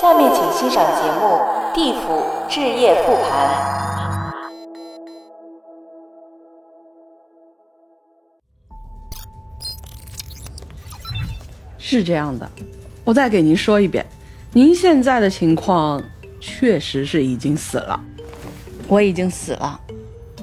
下面请欣赏节目《地府置业复盘》。是这样的，我再给您说一遍，您现在的情况确实是已经死了。我已经死了，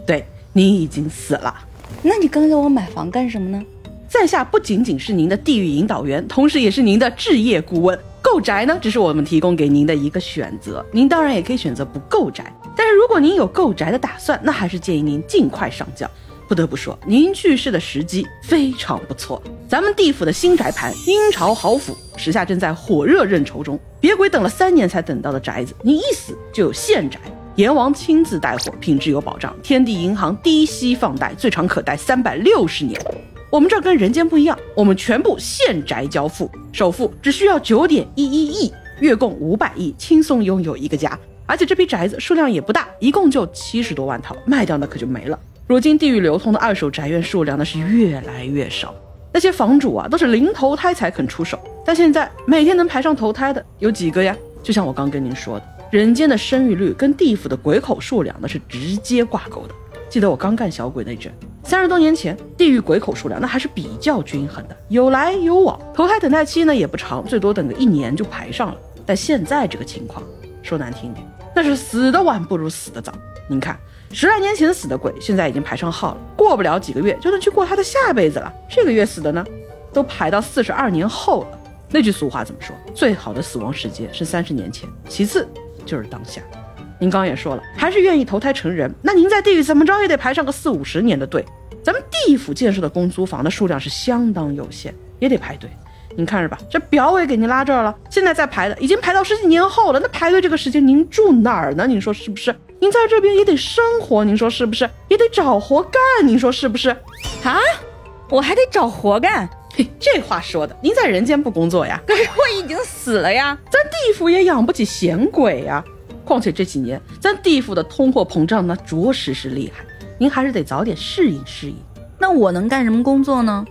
对，您已经死了。那你跟着我买房干什么呢？在下不仅仅是您的地狱引导员，同时也是您的置业顾问。购宅呢，只是我们提供给您的一个选择，您当然也可以选择不购宅。但是如果您有购宅的打算，那还是建议您尽快上轿。不得不说，您去世的时机非常不错。咱们地府的新宅盘，阴朝豪府，时下正在火热认筹中。别鬼等了三年才等到的宅子，你一死就有现宅，阎王亲自带货，品质有保障。天地银行低息放贷，最长可贷三百六十年。我们这儿跟人间不一样，我们全部现宅交付，首付只需要九点一一亿，月供五百亿，轻松拥有一个家。而且这批宅子数量也不大，一共就七十多万套，卖掉那可就没了。如今地域流通的二手宅院数量呢是越来越少，那些房主啊都是零投胎才肯出手，但现在每天能排上投胎的有几个呀？就像我刚跟您说的，人间的生育率跟地府的鬼口数量那是直接挂钩的。记得我刚干小鬼那阵，三十多年前，地狱鬼口数量那还是比较均衡的，有来有往，投胎等待期呢也不长，最多等个一年就排上了。但现在这个情况，说难听点，那是死的晚不如死的早。您看。十来年前死的鬼，现在已经排上号了，过不了几个月就能去过他的下辈子了。这个月死的呢，都排到四十二年后了。那句俗话怎么说？最好的死亡时间是三十年前，其次就是当下。您刚也说了，还是愿意投胎成人，那您在地狱怎么着也得排上个四五十年的队。咱们地府建设的公租房的数量是相当有限，也得排队。您看着吧，这表我也给您拉这儿了，现在在排的已经排到十几年后了。那排队这个时间，您住哪儿呢？您说是不是？您在这边也得生活，您说是不是？也得找活干，您说是不是？啊，我还得找活干？嘿，这话说的，您在人间不工作呀？可是我已经死了呀，咱地府也养不起闲鬼呀。况且这几年咱地府的通货膨胀那，着实是厉害，您还是得早点适应适应。那我能干什么工作呢？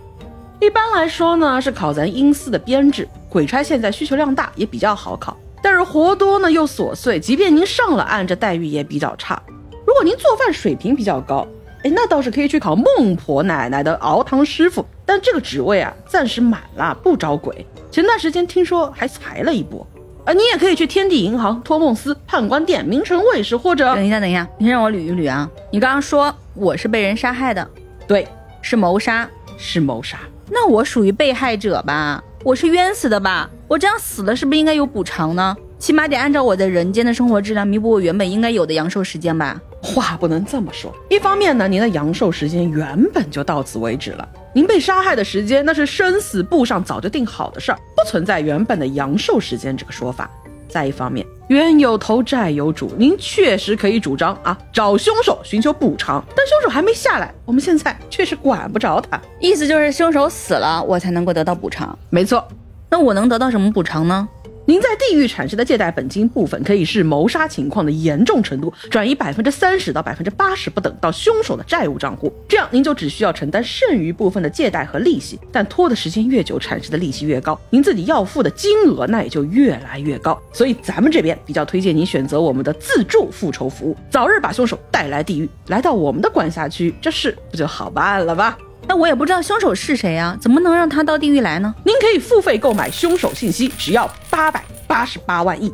一般来说呢，是考咱阴司的编制。鬼差现在需求量大，也比较好考。但是活多呢又琐碎，即便您上了岸，这待遇也比较差。如果您做饭水平比较高，哎，那倒是可以去考孟婆奶奶的熬汤师傅。但这个职位啊，暂时满了，不招鬼。前段时间听说还裁了一波。啊，你也可以去天地银行、托梦司、判官殿、名城卫士，或者等一下，等一下，你先让我捋一捋啊。你刚刚说我是被人杀害的，对，是谋杀，是谋杀。那我属于被害者吧？我是冤死的吧？我这样死了，是不是应该有补偿呢？起码得按照我在人间的生活质量弥补我原本应该有的阳寿时间吧？话不能这么说。一方面呢，您的阳寿时间原本就到此为止了，您被杀害的时间那是生死簿上早就定好的事儿，不存在原本的阳寿时间这个说法。再一方面，冤有头债有主，您确实可以主张啊找凶手寻求补偿，但凶手还没下来，我们现在确实管不着他。意思就是凶手死了，我才能够得到补偿。没错，那我能得到什么补偿呢？您在地狱产生的借贷本金部分，可以视谋杀情况的严重程度，转移百分之三十到百分之八十不等到凶手的债务账户，这样您就只需要承担剩余部分的借贷和利息。但拖的时间越久，产生的利息越高，您自己要付的金额那也就越来越高。所以咱们这边比较推荐您选择我们的自助复仇服务，早日把凶手带来地狱，来到我们的管辖区，这事不就好办了吧？那我也不知道凶手是谁呀，怎么能让他到地狱来呢？您可以付费购买凶手信息，只要八百八十八万亿。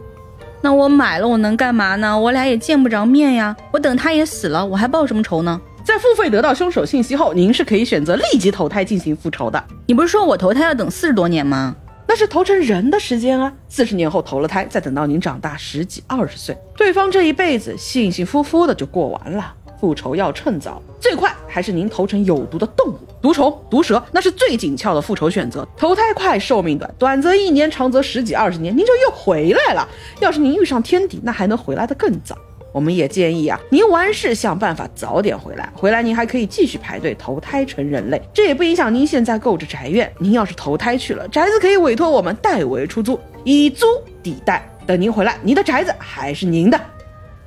那我买了，我能干嘛呢？我俩也见不着面呀。我等他也死了，我还报什么仇呢？在付费得到凶手信息后，您是可以选择立即投胎进行复仇的。你不是说我投胎要等四十多年吗？那是投成人的时间啊，四十年后投了胎，再等到您长大十几二十岁，对方这一辈子幸幸福福的就过完了。复仇要趁早，最快还是您投成有毒的动物，毒虫、毒蛇，那是最紧俏的复仇选择。投胎快，寿命短，短则一年，长则十几二十年，您就又回来了。要是您遇上天敌，那还能回来的更早。我们也建议啊，您完事想办法早点回来，回来您还可以继续排队投胎成人类，这也不影响您现在购置宅院。您要是投胎去了，宅子可以委托我们代为出租，以租抵贷，等您回来，您的宅子还是您的。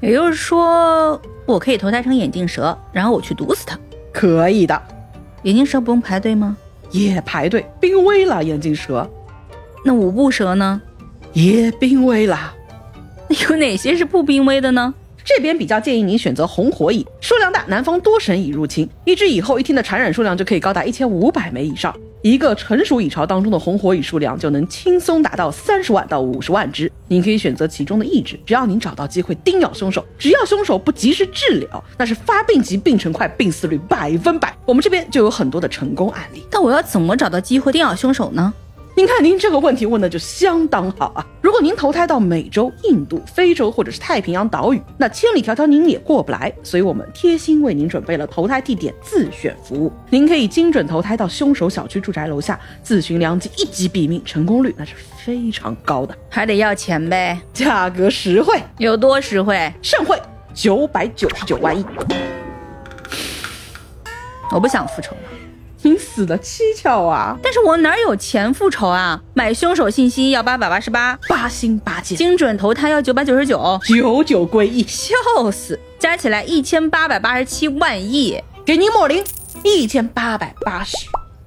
也就是说，我可以投胎成眼镜蛇，然后我去毒死他。可以的，眼镜蛇不用排队吗？也排队，濒危了。眼镜蛇，那五步蛇呢？也濒危啦。有哪些是不濒危的呢？这边比较建议您选择红火蚁，数量大，南方多省蚁入侵，一只蚁后一天的产卵数量就可以高达一千五百枚以上。一个成熟蚁巢当中的红火蚁数量就能轻松达到三十万到五十万只。您可以选择其中的一只，只要您找到机会叮咬凶手，只要凶手不及时治疗，那是发病急、病程快、病死率百分百。我们这边就有很多的成功案例。但我要怎么找到机会叮咬凶手呢？您看，您这个问题问的就相当好啊！如果您投胎到美洲、印度、非洲或者是太平洋岛屿，那千里迢迢您也过不来。所以我们贴心为您准备了投胎地点自选服务，您可以精准投胎到凶手小区住宅楼下，自寻良机，一击毙命，成功率那是非常高的，还得要钱呗？价格实惠，有多实惠？盛惠九百九十九万亿。我不想复仇。您死的蹊跷啊！但是我哪有钱复仇啊？买凶手信息要八百八十八，八星八戒；精准投胎要九百九十九，九九归一，笑死！加起来一千八百八十七万亿，给您抹零，一千八百八十。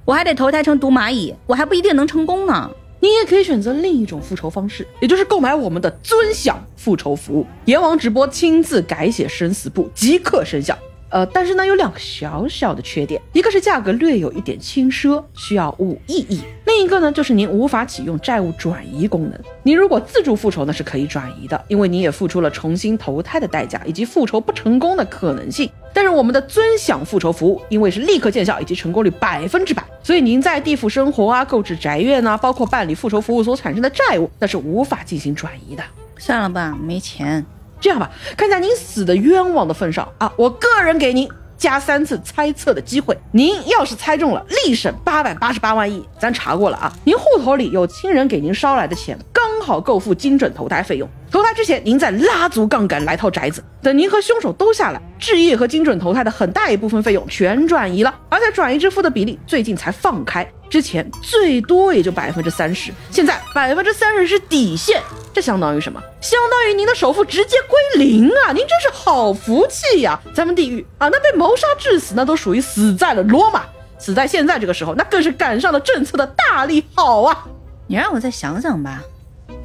我还得投胎成毒蚂蚁，我还不一定能成功呢。你也可以选择另一种复仇方式，也就是购买我们的尊享复仇服务，阎王直播亲自改写生死簿，即刻生效。呃，但是呢，有两个小小的缺点，一个是价格略有一点轻奢，需要五亿亿；另一个呢，就是您无法启用债务转移功能。您如果自助复仇呢，是可以转移的，因为你也付出了重新投胎的代价以及复仇不成功的可能性。但是我们的尊享复仇服务，因为是立刻见效以及成功率百分之百，所以您在地府生活啊、购置宅院啊，包括办理复仇服务所产生的债务，那是无法进行转移的。算了吧，没钱。这样吧，看在您死的冤枉的份上啊，我个人给您加三次猜测的机会。您要是猜中了，立省八百八十八万亿。咱查过了啊，您户头里有亲人给您捎来的钱，刚好够付精准投胎费用。投胎之前，您再拉足杠杆来套宅子。等您和凶手都下来，置业和精准投胎的很大一部分费用全转移了，而且转移支付的比例最近才放开。之前最多也就百分之三十，现在百分之三十是底线，这相当于什么？相当于您的首付直接归零啊！您真是好福气呀！咱们地狱啊，那被谋杀致死，那都属于死在了罗马，死在现在这个时候，那更是赶上了政策的大利好啊！你让我再想想吧。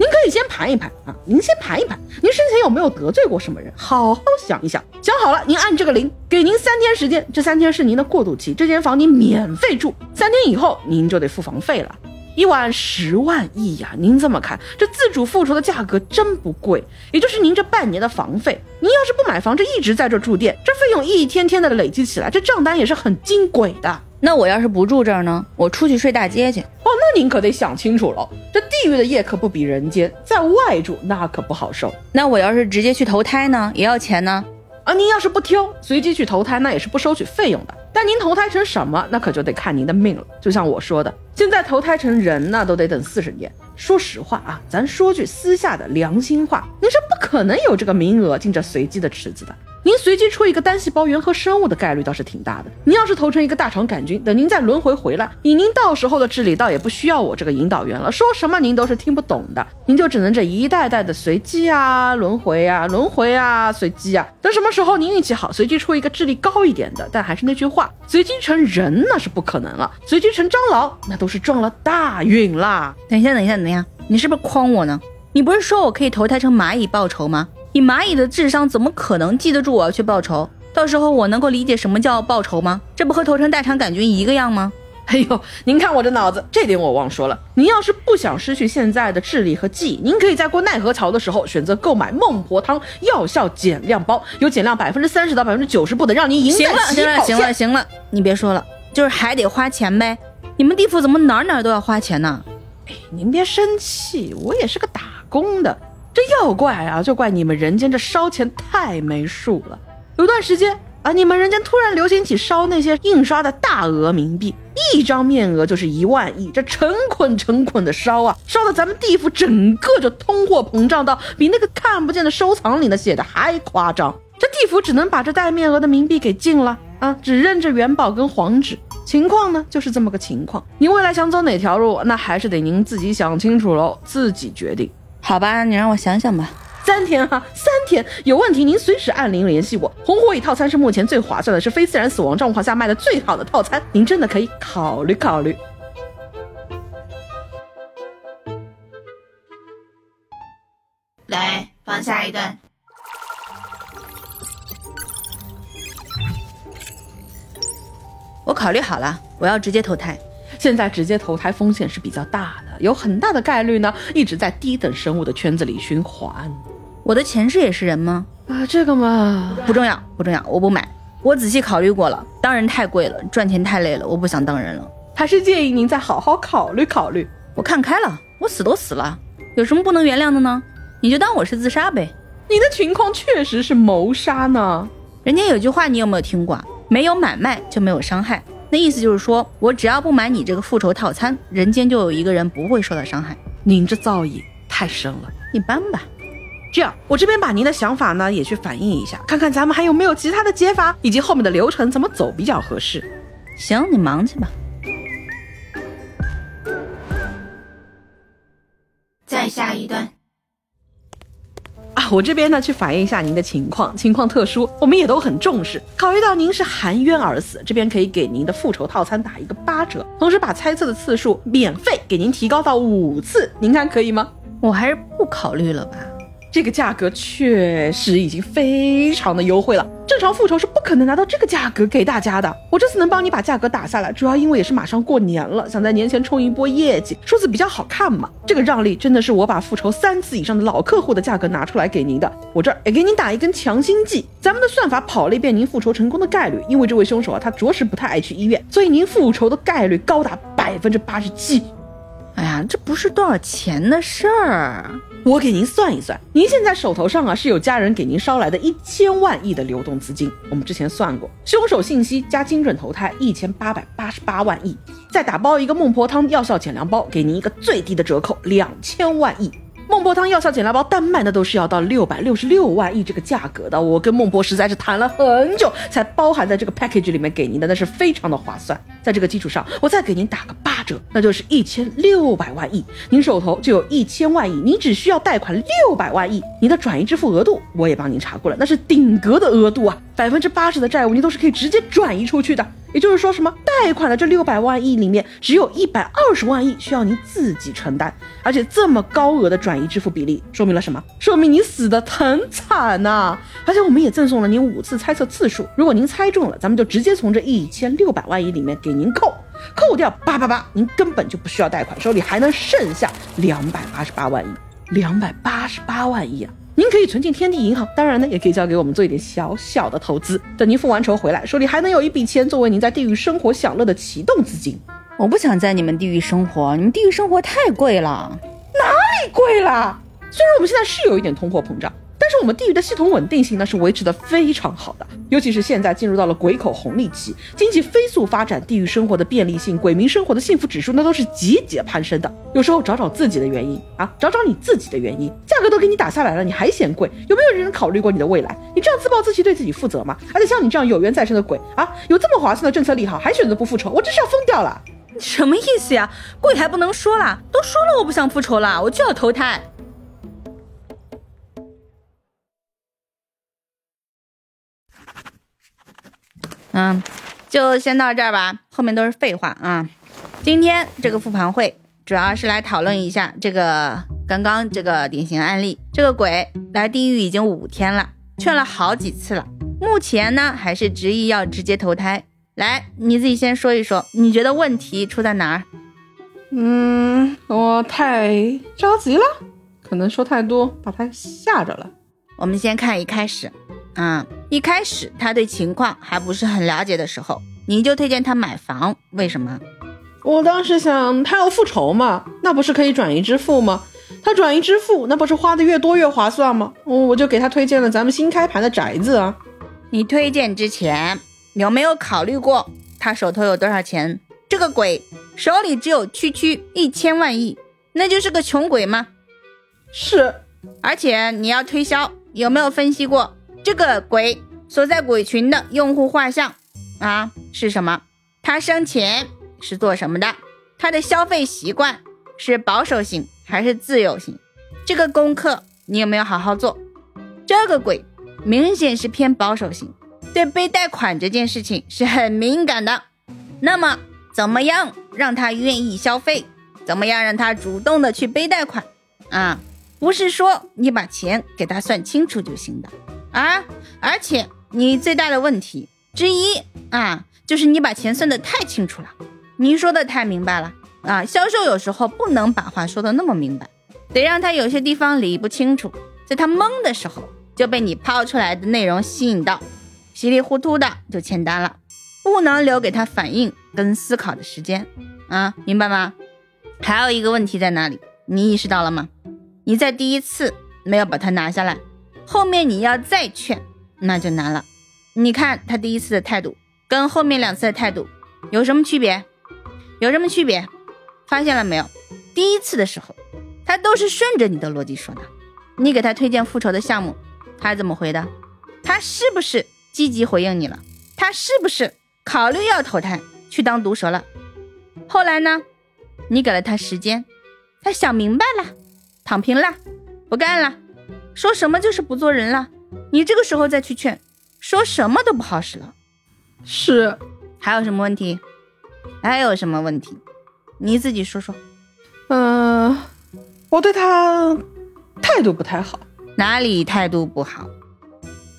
您可以先盘一盘啊，您先盘一盘，您生前有没有得罪过什么人？好好想一想，想好了，您按这个零，给您三天时间，这三天是您的过渡期，这间房您免费住，三天以后您就得付房费了，一晚十万亿呀！您这么看，这自主复仇的价格真不贵，也就是您这半年的房费。您要是不买房，这一直在这住店，这费用一天天的累积起来，这账单也是很金鬼的。那我要是不住这儿呢？我出去睡大街去。哦，那您可得想清楚了，这地狱的夜可不比人间，在外住那可不好受。那我要是直接去投胎呢，也要钱呢？啊，您要是不挑，随机去投胎，那也是不收取费用的。但您投胎成什么，那可就得看您的命了。就像我说的，现在投胎成人那都得等四十年。说实话啊，咱说句私下的良心话，您是不可能有这个名额进这随机的池子的。您随机出一个单细胞原核生物的概率倒是挺大的。您要是投成一个大肠杆菌，等您再轮回回来，以您到时候的智力，倒也不需要我这个引导员了，说什么您都是听不懂的。您就只能这一代代的随机啊，轮回啊，轮回啊，随机啊。等什么时候您运气好，随机出一个智力高一点的，但还是那句话，随机成人那是不可能了，随机成蟑螂那都是撞了大运啦。等一下，等一下，等一下，你是不是诓我呢？你不是说我可以投胎成蚂蚁报仇吗？以蚂蚁的智商，怎么可能记得住我要去报仇？到时候我能够理解什么叫报仇吗？这不和投诚大肠杆菌一个样吗？哎呦，您看我这脑子，这点我忘说了。您要是不想失去现在的智力和记忆，您可以在过奈何桥的时候选择购买孟婆汤药效减量包，有减量百分之三十到百分之九十不等，让您赢在起行了，行了，行了，你别说了，就是还得花钱呗。你们地府怎么哪哪都要花钱呢？哎，您别生气，我也是个打工的。这要怪啊，就怪你们人间这烧钱太没数了。有段时间啊，你们人间突然流行起烧那些印刷的大额冥币，一张面额就是一万亿，这成捆成捆的烧啊，烧的咱们地府整个就通货膨胀到比那个看不见的收藏里的写的还夸张。这地府只能把这带面额的冥币给禁了啊，只认这元宝跟黄纸。情况呢，就是这么个情况。您未来想走哪条路，那还是得您自己想清楚喽，自己决定。好吧，你让我想想吧。三天哈，三天有问题您随时按铃联系我。红火蚁套餐是目前最划算的，是非自然死亡状况下卖的最好的套餐，您真的可以考虑考虑。来，放下一段。我考虑好了，我要直接投胎。现在直接投胎风险是比较大的，有很大的概率呢一直在低等生物的圈子里循环。我的前世也是人吗？啊，这个嘛，不重要，不重要，我不买。我仔细考虑过了，当人太贵了，赚钱太累了，我不想当人了。还是建议您再好好考虑考虑。我看开了，我死都死了，有什么不能原谅的呢？你就当我是自杀呗。你的情况确实是谋杀呢。人家有句话你有没有听过？没有买卖就没有伤害。那意思就是说我只要不买你这个复仇套餐，人间就有一个人不会受到伤害。您这造诣太深了，一般吧。这样，我这边把您的想法呢也去反映一下，看看咱们还有没有其他的解法，以及后面的流程怎么走比较合适。行，你忙去吧。再下一段。我这边呢去反映一下您的情况，情况特殊，我们也都很重视。考虑到您是含冤而死，这边可以给您的复仇套餐打一个八折，同时把猜测的次数免费给您提高到五次，您看可以吗？我还是不考虑了吧。这个价格确实已经非常的优惠了，正常复仇是不可能拿到这个价格给大家的。我这次能帮你把价格打下来，主要因为也是马上过年了，想在年前冲一波业绩，数字比较好看嘛。这个让利真的是我把复仇三次以上的老客户的价格拿出来给您的，我这儿也给您打一根强心剂。咱们的算法跑了一遍您复仇成功的概率，因为这位凶手啊，他着实不太爱去医院，所以您复仇的概率高达百分之八十七。哎呀，这不是多少钱的事儿。我给您算一算，您现在手头上啊是有家人给您捎来的一千万亿的流动资金。我们之前算过，凶手信息加精准投胎一千八百八十八万亿，再打包一个孟婆汤药效减量包，给您一个最低的折扣两千万亿。孟婆汤药效减量包单卖那都是要到六百六十六万亿这个价格的，我跟孟婆实在是谈了很久，才包含在这个 package 里面给您的，那是非常的划算。在这个基础上，我再给您打个八折，那就是一千六百万亿，您手头就有一千万亿，您只需要贷款六百万亿，您的转移支付额度我也帮您查过了，那是顶格的额度啊，百分之八十的债务您都是可以直接转移出去的。也就是说，什么贷款的这六百万亿里面，只有一百二十万亿需要您自己承担，而且这么高额的转移支付比例，说明了什么？说明你死的很惨呐！而且我们也赠送了您五次猜测次数，如果您猜中了，咱们就直接从这一千六百万亿里面给您扣，扣掉八八八，您根本就不需要贷款，手里还能剩下两百八十八万亿，两百八十八万亿啊！您可以存进天地银行，当然呢，也可以交给我们做一点小小的投资。等您付完仇回来，手里还能有一笔钱作为您在地狱生活享乐的启动资金。我不想在你们地狱生活，你们地狱生活太贵了，哪里贵了？虽然我们现在是有一点通货膨胀。但是我们地域的系统稳定性呢是维持的非常好的，尤其是现在进入到了鬼口红利期，经济飞速发展，地域生活的便利性、鬼民生活的幸福指数那都是节节攀升的。有时候找找自己的原因啊，找找你自己的原因，价格都给你打下来了，你还嫌贵？有没有人考虑过你的未来？你这样自暴自弃，对自己负责吗？而且像你这样有缘在身的鬼啊，有这么划算的政策利好，还选择不复仇，我真是要疯掉了！你什么意思呀？贵还不能说了，都说了我不想复仇了，我就要投胎。嗯，就先到这儿吧，后面都是废话啊。今天这个复盘会主要是来讨论一下这个刚刚这个典型案例。这个鬼来地狱已经五天了，劝了好几次了，目前呢还是执意要直接投胎。来，你自己先说一说，你觉得问题出在哪儿？嗯，我太着急了，可能说太多把他吓着了。我们先看一开始。啊，一开始他对情况还不是很了解的时候，你就推荐他买房，为什么？我当时想，他要复仇嘛，那不是可以转移支付吗？他转移支付，那不是花的越多越划算吗？我我就给他推荐了咱们新开盘的宅子啊。你推荐之前有没有考虑过他手头有多少钱？这个鬼手里只有区区一千万亿，那就是个穷鬼吗？是，而且你要推销，有没有分析过？这个鬼所在鬼群的用户画像啊是什么？他生前是做什么的？他的消费习惯是保守型还是自由型？这个功课你有没有好好做？这个鬼明显是偏保守型，对背贷款这件事情是很敏感的。那么怎么样让他愿意消费？怎么样让他主动的去背贷款？啊，不是说你把钱给他算清楚就行的啊！而且你最大的问题之一啊，就是你把钱算得太清楚了，您说的太明白了啊！销售有时候不能把话说的那么明白，得让他有些地方理不清楚，在他懵的时候就被你抛出来的内容吸引到，稀里糊涂的就签单了，不能留给他反应跟思考的时间啊，明白吗？还有一个问题在哪里？你意识到了吗？你在第一次没有把它拿下来，后面你要再劝，那就难了。你看他第一次的态度跟后面两次的态度有什么区别？有什么区别？发现了没有？第一次的时候，他都是顺着你的逻辑说的。你给他推荐复仇的项目，他怎么回的？他是不是积极回应你了？他是不是考虑要投胎去当毒蛇了？后来呢？你给了他时间，他想明白了。躺平了，不干了，说什么就是不做人了。你这个时候再去劝，说什么都不好使了。是，还有什么问题？还有什么问题？你自己说说。嗯，我对他态度不太好。哪里态度不好？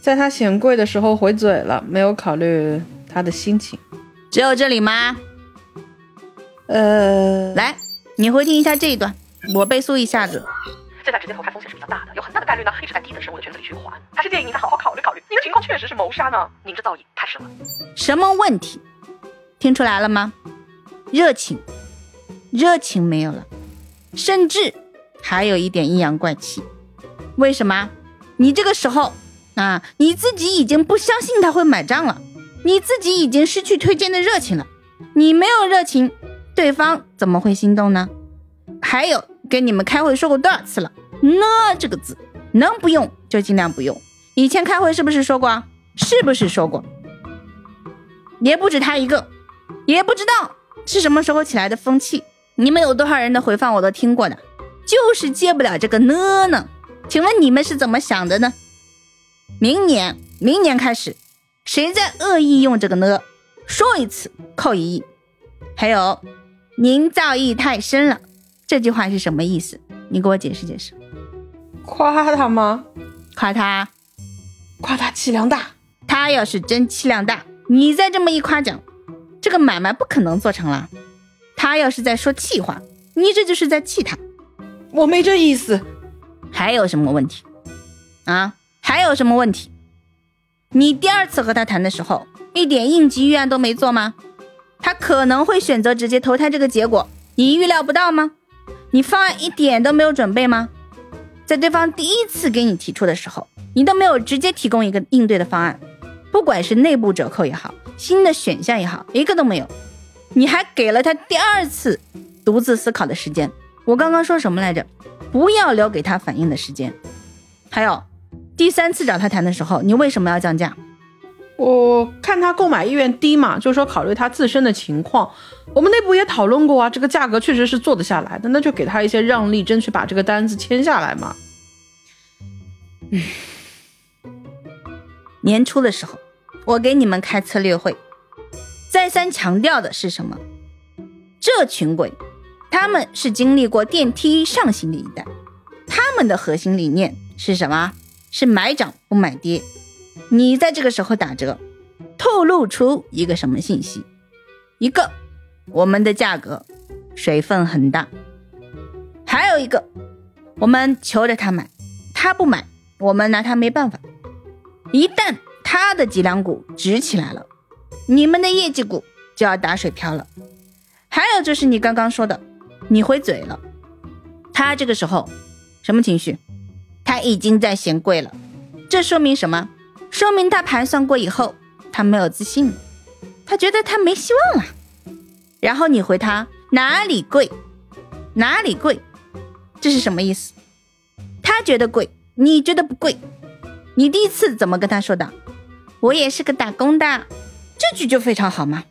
在他嫌贵的时候回嘴了，没有考虑他的心情。只有这里吗？呃，来，你回听一下这一段。我背诵一下子，这在直接投胎风险是比较大的，有很大的概率呢，一直在低的生物的权利去还。还是建议您再好好考虑考虑，你的情况确实是谋杀呢，您这造诣太深了。什么问题？听出来了吗？热情，热情没有了，甚至还有一点阴阳怪气。为什么？你这个时候啊，你自己已经不相信他会买账了，你自己已经失去推荐的热情了。你没有热情，对方怎么会心动呢？还有。跟你们开会说过多少次了？呢这个字能不用就尽量不用。以前开会是不是说过？是不是说过？也不止他一个，也不知道是什么时候起来的风气。你们有多少人的回放我都听过的，就是接不了这个呢呢。请问你们是怎么想的呢？明年，明年开始，谁在恶意用这个呢？说一次扣一亿。还有，您造诣太深了。这句话是什么意思？你给我解释解释。夸他吗？夸他，夸他气量大。他要是真气量大，你再这么一夸奖，这个买卖不可能做成了。他要是在说气话，你这就是在气他。我没这意思。还有什么问题？啊？还有什么问题？你第二次和他谈的时候，一点应急预案都没做吗？他可能会选择直接投胎这个结果，你预料不到吗？你方案一点都没有准备吗？在对方第一次给你提出的时候，你都没有直接提供一个应对的方案，不管是内部折扣也好，新的选项也好，一个都没有。你还给了他第二次独自思考的时间。我刚刚说什么来着？不要留给他反应的时间。还有，第三次找他谈的时候，你为什么要降价？我看他购买意愿低嘛，就是说考虑他自身的情况，我们内部也讨论过啊，这个价格确实是做得下来的，那就给他一些让利，争取把这个单子签下来嘛。嗯，年初的时候，我给你们开策略会，再三强调的是什么？这群鬼，他们是经历过电梯上行的一代，他们的核心理念是什么？是买涨不买跌。你在这个时候打折，透露出一个什么信息？一个，我们的价格水分很大；还有一个，我们求着他买，他不买，我们拿他没办法。一旦他的脊梁骨直起来了，你们的业绩股就要打水漂了。还有就是你刚刚说的，你回嘴了，他这个时候什么情绪？他已经在嫌贵了，这说明什么？说明他盘算过以后，他没有自信，他觉得他没希望了。然后你回他哪里贵，哪里贵，这是什么意思？他觉得贵，你觉得不贵。你第一次怎么跟他说的？我也是个打工的，这句就非常好嘛，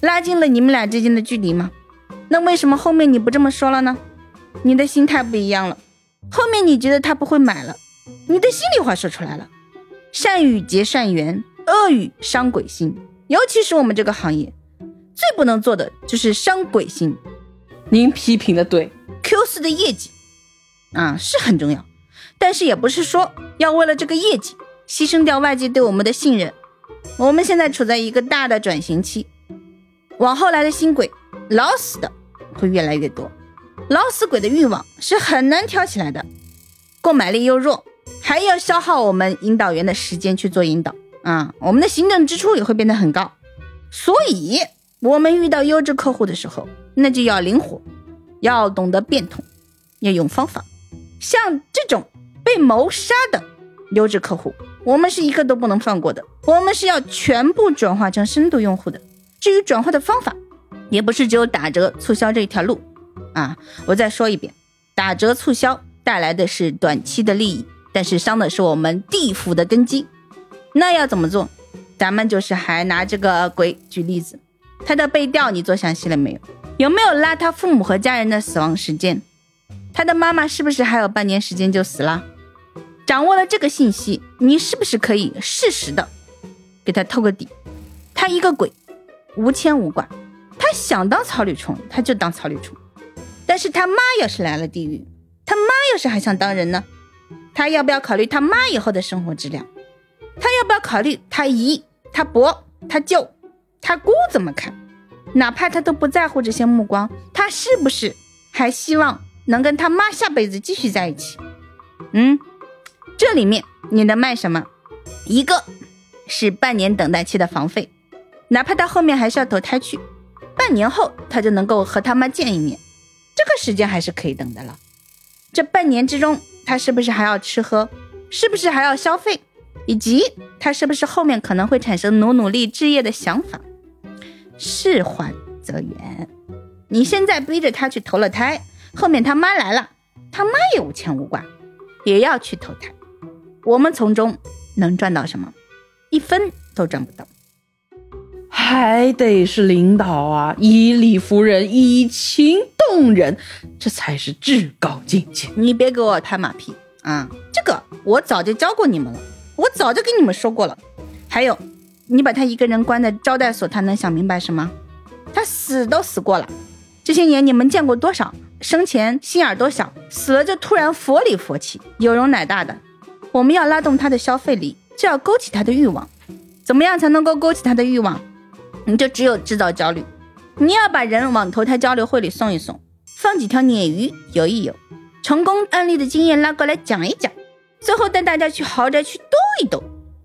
拉近了你们俩之间的距离嘛。那为什么后面你不这么说了呢？你的心态不一样了，后面你觉得他不会买了，你的心里话说出来了。善语结善缘，恶语伤鬼心。尤其是我们这个行业，最不能做的就是伤鬼心。您批评的对，Q 四的业绩啊，是很重要，但是也不是说要为了这个业绩牺牲掉外界对我们的信任。我们现在处在一个大的转型期，往后来的新鬼老死的会越来越多，老死鬼的欲望是很难挑起来的，购买力又弱，还要消耗我们引导员的时间去做引导啊，我们的行政支出也会变得很高，所以我们遇到优质客户的时候，那就要灵活，要懂得变通，要用方法。像这种被谋杀的优质客户，我们是一个都不能放过的。我们是要全部转化成深度用户的。至于转化的方法，也不是只有打折促销这一条路啊。我再说一遍，打折促销带来的是短期的利益，但是伤的是我们地府的根基。那要怎么做？咱们就是还拿这个鬼举例子，他的背调你做详细了没有？有没有拉他父母和家人的死亡时间？他的妈妈是不是还有半年时间就死了？掌握了这个信息，你是不是可以适时的给他透个底？他一个鬼，无牵无挂，他想当草履虫他就当草履虫。但是他妈要是来了地狱，他妈要是还想当人呢？他要不要考虑他妈以后的生活质量？他要不要考虑他姨、他伯、他舅、他姑怎么看？哪怕他都不在乎这些目光，他是不是还希望？能跟他妈下辈子继续在一起，嗯，这里面你能卖什么？一个是半年等待期的房费，哪怕他后面还是要投胎去，半年后他就能够和他妈见一面，这个时间还是可以等的了。这半年之中，他是不是还要吃喝？是不是还要消费？以及他是不是后面可能会产生努努力置业的想法？事缓则圆，你现在逼着他去投了胎。后面他妈来了，他妈也无牵无挂，也要去投胎。我们从中能赚到什么？一分都赚不到。还得是领导啊，以理服人，以情动人，这才是至高境界。你别给我拍马屁啊！这个我早就教过你们了，我早就跟你们说过了。还有，你把他一个人关在招待所，他能想明白什么？他死都死过了，这些年你们见过多少？生前心眼多小，死了就突然佛里佛气，有容乃大的。我们要拉动他的消费力，就要勾起他的欲望。怎么样才能够勾起他的欲望？你就只有制造焦虑。你要把人往投胎交流会里送一送，放几条鲶鱼游一游，成功案例的经验拉过来讲一讲，最后带大家去豪宅去兜一兜，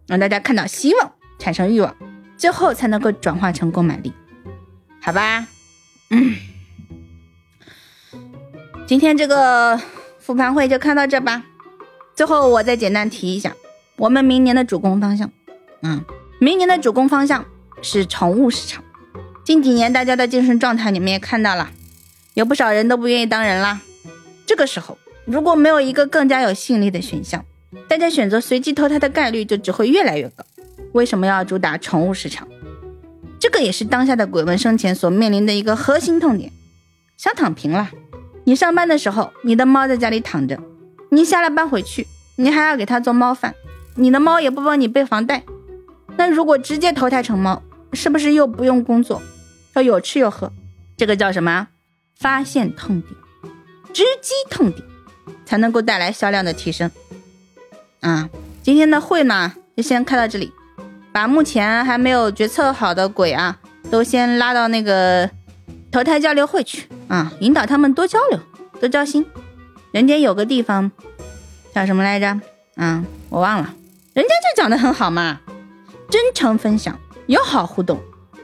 让大家看到希望，产生欲望，最后才能够转化成购买力，好吧？嗯。今天这个复盘会就看到这吧。最后我再简单提一下，我们明年的主攻方向，嗯，明年的主攻方向是宠物市场。近几年大家的精神状态你们也看到了，有不少人都不愿意当人啦。这个时候如果没有一个更加有吸引力的选项，大家选择随机投胎的概率就只会越来越高。为什么要主打宠物市场？这个也是当下的鬼门生前所面临的一个核心痛点，想躺平了。你上班的时候，你的猫在家里躺着；你下了班回去，你还要给它做猫饭，你的猫也不帮你背房贷。那如果直接投胎成猫，是不是又不用工作，要有吃有喝？这个叫什么？发现痛点，直击痛点，才能够带来销量的提升。啊，今天的会呢，就先开到这里，把目前还没有决策好的鬼啊，都先拉到那个。投胎交流会去啊，引导他们多交流，多交心。人家有个地方叫什么来着？啊，我忘了。人家就讲的很好嘛，真诚分享，友好互动。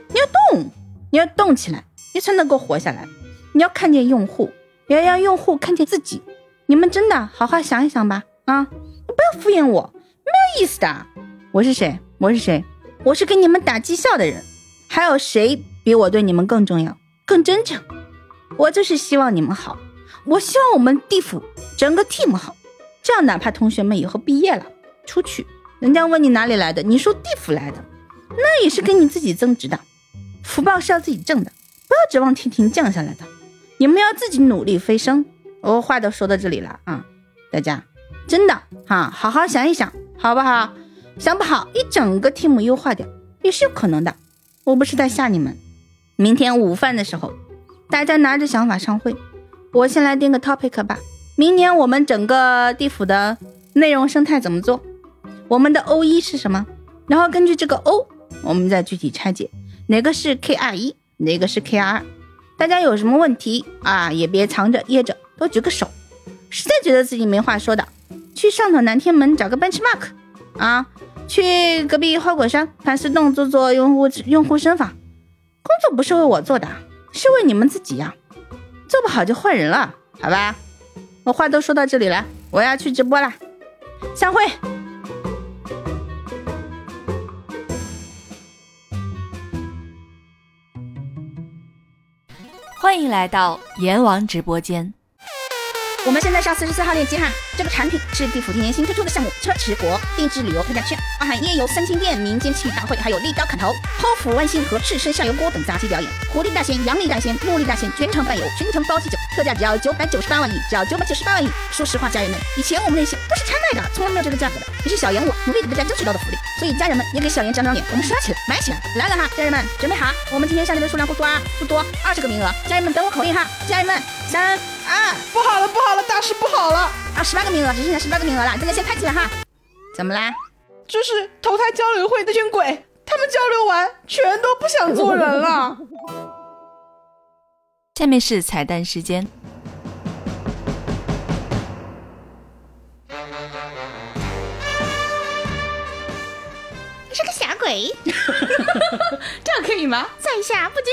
你要动，你要动起来，你才能够活下来。你要看见用户，也要让用户看见自己。你们真的好好想一想吧，啊，你不要敷衍我，没有意思的。我是谁？我是谁？我是给你们打绩效的人。还有谁比我对你们更重要？更真诚，我就是希望你们好，我希望我们地府整个 team 好，这样哪怕同学们以后毕业了出去，人家问你哪里来的，你说地府来的，那也是给你自己增值的，福报是要自己挣的，不要指望天庭降下来的，你们要自己努力飞升。我话都说到这里了啊，大家真的哈，好好想一想，好不好？想不好，一整个 team 优化掉也是有可能的，我不是在吓你们。明天午饭的时候，大家拿着想法上会。我先来定个 topic 吧。明年我们整个地府的内容生态怎么做？我们的 O 一是什么？然后根据这个 O，我们再具体拆解哪个是 K R 一，哪个是 K R 二。大家有什么问题啊，也别藏着掖着，都举个手。实在觉得自己没话说的，去上头南天门找个 benchmark 啊，去隔壁花果山盘丝洞做做用户用户身法。工作不是为我做的，是为你们自己呀。做不好就换人了，好吧？我话都说到这里了，我要去直播啦，散会。欢迎来到阎王直播间。我们现在上四十四号链接哈，这个产品是地府今年新推出的项目——车迟国定制旅游特价券，包含夜游三清殿、民间器大会，还有立刀砍头、剖腹剜心和赤身下油锅等杂技表演。狐狸大仙、阳历大仙、茉莉大仙全程伴游，全程包机酒，特价只要九百九十八万亿，只要九百九十八万亿。说实话，家人们，以前我们那些都是拆卖的，从来没有这个价格的，也是小严我努力给大家争取到的福利。所以家人们也给小严长长脸，我们刷起来，买起来，来了哈！家人们准备好，我们今天上链的数量不多啊，不多，二十个名额。家人们等我口令哈，家人们，三二。不好了，不好了，大事不好了！啊，十八个名额，只剩下十八个名额了，大家先拍起来哈。怎么啦？就是投胎交流会那群鬼，他们交流完全都不想做人了。下面是彩蛋时间。是个小鬼，这样可以吗？在下不拘。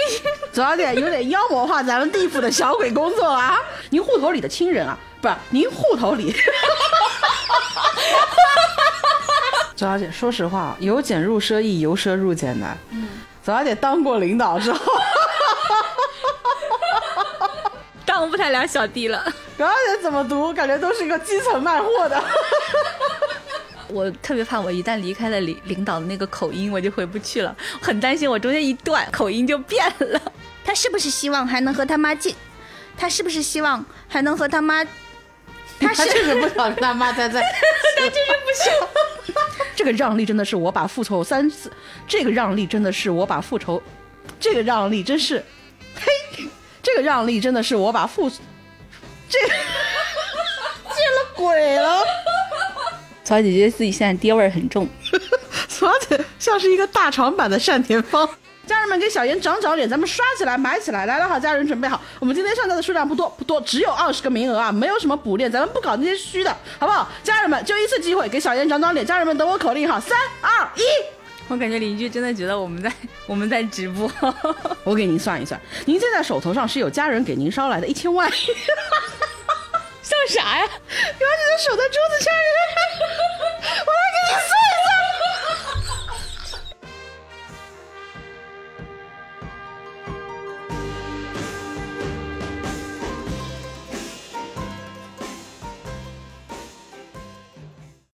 左小姐有点妖魔化咱们地府的小鬼工作啊！您户头里的亲人啊，不是您户头里。左小姐，说实话，由俭入奢易，由奢入俭难。嗯，左小姐当过领导之后，当不太了小弟了。左小姐怎么读，感觉都是一个基层卖货的。我特别怕，我一旦离开了领领导的那个口音，我就回不去了。很担心我中间一断，口音就变了。他是不是希望还能和他妈近？他是不是希望还能和他妈？他确实不想跟他妈待在，他就是不想。这个让利真的是我把复仇三次，这个让利真的是我把复仇，这个让利真是，嘿，这个让利真的是我把复，这 见了鬼了。曹姐姐自己现在爹味儿很重，曹姐像是一个大长版的单田芳。家人们给小严长长脸，咱们刷起来买起来，来了哈！家人准备好，我们今天上架的数量不多不多，只有二十个名额啊，没有什么补练，咱们不搞那些虚的，好不好？家人们就一次机会给小严长长脸，家人们等我口令哈，三二一！我感觉邻居真的觉得我们在我们在直播，我给您算一算，您现在手头上是有家人给您捎来的一千万。像啥呀？你把你的手在桌子下面，完了